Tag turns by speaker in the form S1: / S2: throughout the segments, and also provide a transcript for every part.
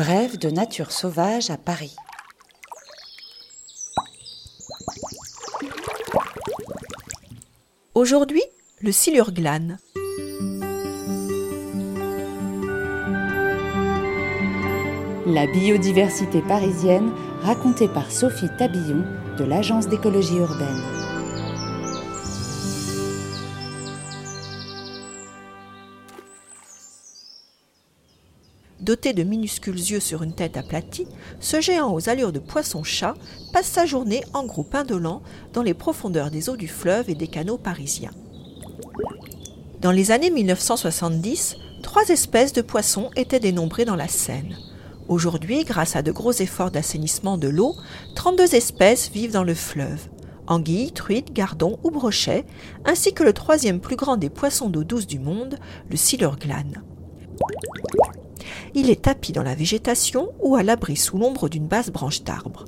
S1: Brève de nature sauvage à Paris.
S2: Aujourd'hui, le silurglane.
S1: La biodiversité parisienne racontée par Sophie Tabillon de l'Agence d'écologie urbaine.
S2: Doté de minuscules yeux sur une tête aplatie, ce géant aux allures de poisson-chat passe sa journée en groupe indolent dans les profondeurs des eaux du fleuve et des canaux parisiens. Dans les années 1970, trois espèces de poissons étaient dénombrées dans la Seine. Aujourd'hui, grâce à de gros efforts d'assainissement de l'eau, 32 espèces vivent dans le fleuve. Anguilles, truites, gardons ou brochets, ainsi que le troisième plus grand des poissons d'eau douce du monde, le silurglane. Il est tapi dans la végétation ou à l'abri sous l'ombre d'une basse branche d'arbre.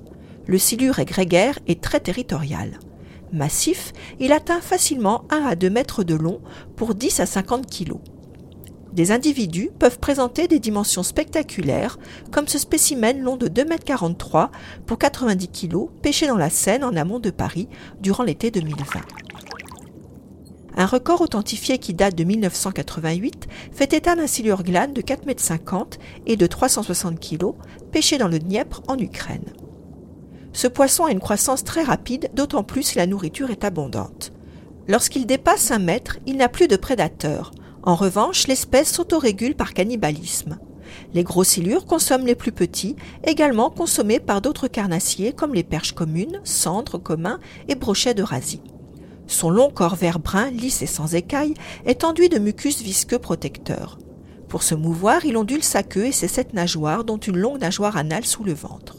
S2: Le silure est grégaire et très territorial. Massif, il atteint facilement 1 à 2 mètres de long pour 10 à 50 kilos. Des individus peuvent présenter des dimensions spectaculaires, comme ce spécimen long de 2,43 m pour 90 kg, pêché dans la Seine en amont de Paris durant l'été 2020. Un record authentifié qui date de 1988 fait état d'un silurglane de 4,50 m et de 360 kg, pêché dans le Dniepr en Ukraine. Ce poisson a une croissance très rapide, d'autant plus la nourriture est abondante. Lorsqu'il dépasse un mètre, il n'a plus de prédateurs. En revanche, l'espèce s'autorégule par cannibalisme. Les gros silures consomment les plus petits, également consommés par d'autres carnassiers comme les perches communes, cendres communs et brochets d'Eurasie. Son long corps vert brun, lisse et sans écailles, est enduit de mucus visqueux protecteur. Pour se mouvoir, il ondule sa queue et ses sept nageoires, dont une longue nageoire anale sous le ventre.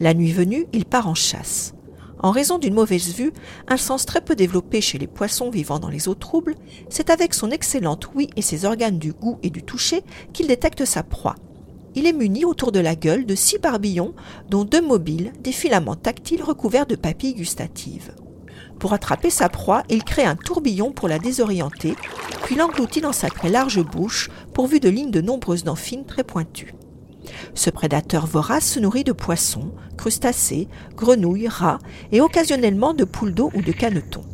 S2: La nuit venue, il part en chasse. En raison d'une mauvaise vue, un sens très peu développé chez les poissons vivant dans les eaux troubles, c'est avec son excellente ouïe et ses organes du goût et du toucher qu'il détecte sa proie. Il est muni autour de la gueule de six barbillons, dont deux mobiles, des filaments tactiles recouverts de papilles gustatives. Pour attraper sa proie, il crée un tourbillon pour la désorienter, puis l'engloutit dans sa très large bouche, pourvue de lignes de nombreuses dents fines très pointues. Ce prédateur vorace se nourrit de poissons, crustacés, grenouilles, rats et occasionnellement de poules d'eau ou de canetons.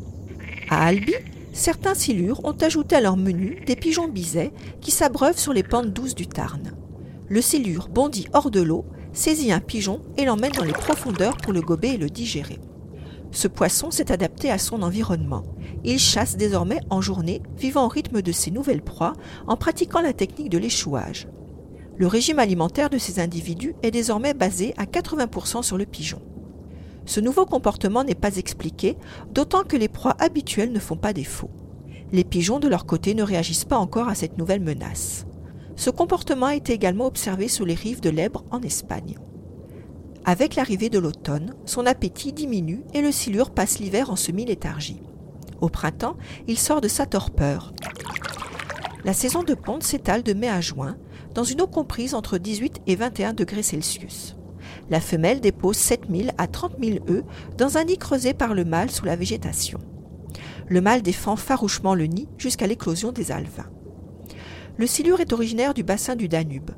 S2: À Albi, certains silures ont ajouté à leur menu des pigeons bisets qui s'abreuvent sur les pentes douces du Tarn. Le silure bondit hors de l'eau, saisit un pigeon et l'emmène dans les profondeurs pour le gober et le digérer. Ce poisson s'est adapté à son environnement. Il chasse désormais en journée, vivant au rythme de ses nouvelles proies, en pratiquant la technique de l'échouage. Le régime alimentaire de ces individus est désormais basé à 80% sur le pigeon. Ce nouveau comportement n'est pas expliqué, d'autant que les proies habituelles ne font pas défaut. Les pigeons, de leur côté, ne réagissent pas encore à cette nouvelle menace. Ce comportement a été également observé sur les rives de l'Ebre en Espagne. Avec l'arrivée de l'automne, son appétit diminue et le silure passe l'hiver en semi-léthargie. Au printemps, il sort de sa torpeur. La saison de ponte s'étale de mai à juin, dans une eau comprise entre 18 et 21 degrés Celsius. La femelle dépose 7000 à 30 000 œufs dans un nid creusé par le mâle sous la végétation. Le mâle défend farouchement le nid jusqu'à l'éclosion des alevins. Le silure est originaire du bassin du Danube.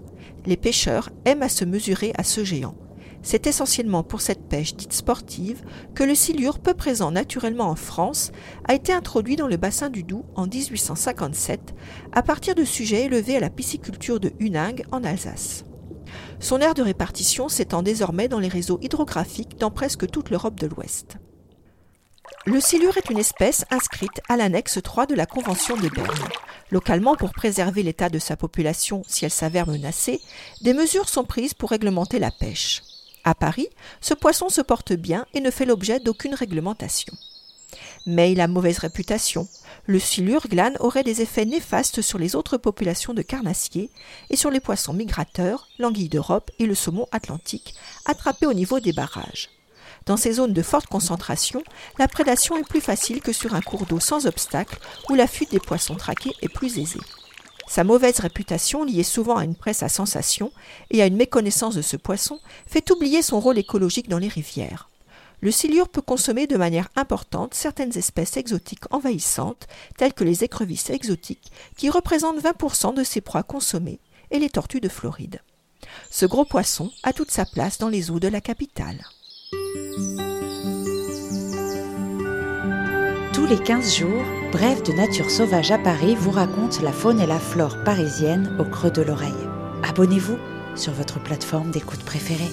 S2: Les pêcheurs aiment à se mesurer à ce géant. C'est essentiellement pour cette pêche dite sportive que le silure, peu présent naturellement en France, a été introduit dans le bassin du Doubs en 1857 à partir de sujets élevés à la pisciculture de Huningue en Alsace. Son aire de répartition s'étend désormais dans les réseaux hydrographiques dans presque toute l'Europe de l'Ouest. Le silure est une espèce inscrite à l'annexe 3 de la Convention de Berne. Localement, pour préserver l'état de sa population si elle s'avère menacée, des mesures sont prises pour réglementer la pêche. À Paris, ce poisson se porte bien et ne fait l'objet d'aucune réglementation. Mais il a mauvaise réputation. Le silure glane aurait des effets néfastes sur les autres populations de carnassiers et sur les poissons migrateurs, l'anguille d'Europe et le saumon atlantique, attrapés au niveau des barrages. Dans ces zones de forte concentration, la prédation est plus facile que sur un cours d'eau sans obstacle où la fuite des poissons traqués est plus aisée. Sa mauvaise réputation, liée souvent à une presse à sensation et à une méconnaissance de ce poisson, fait oublier son rôle écologique dans les rivières. Le silure peut consommer de manière importante certaines espèces exotiques envahissantes, telles que les écrevisses exotiques, qui représentent 20% de ses proies consommées, et les tortues de Floride. Ce gros poisson a toute sa place dans les eaux de la capitale.
S1: Les 15 jours, Bref de Nature Sauvage à Paris vous raconte la faune et la flore parisienne au creux de l'oreille. Abonnez-vous sur votre plateforme d'écoute préférée.